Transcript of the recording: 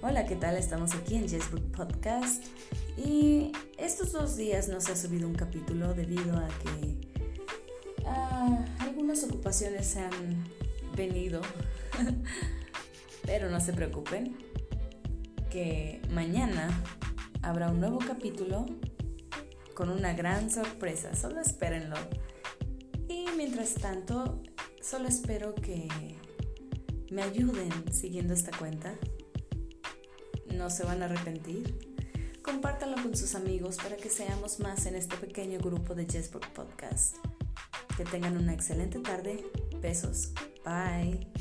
Hola, ¿qué tal? Estamos aquí en Jessbrook Podcast y estos dos días no se ha subido un capítulo debido a que algunas ocupaciones se han venido, pero no se preocupen que mañana habrá un nuevo capítulo con una gran sorpresa, solo espérenlo. Y mientras tanto, solo espero que me ayuden siguiendo esta cuenta no se van a arrepentir. Compártanlo con sus amigos para que seamos más en este pequeño grupo de Jessbrook Podcast. Que tengan una excelente tarde. Besos. Bye.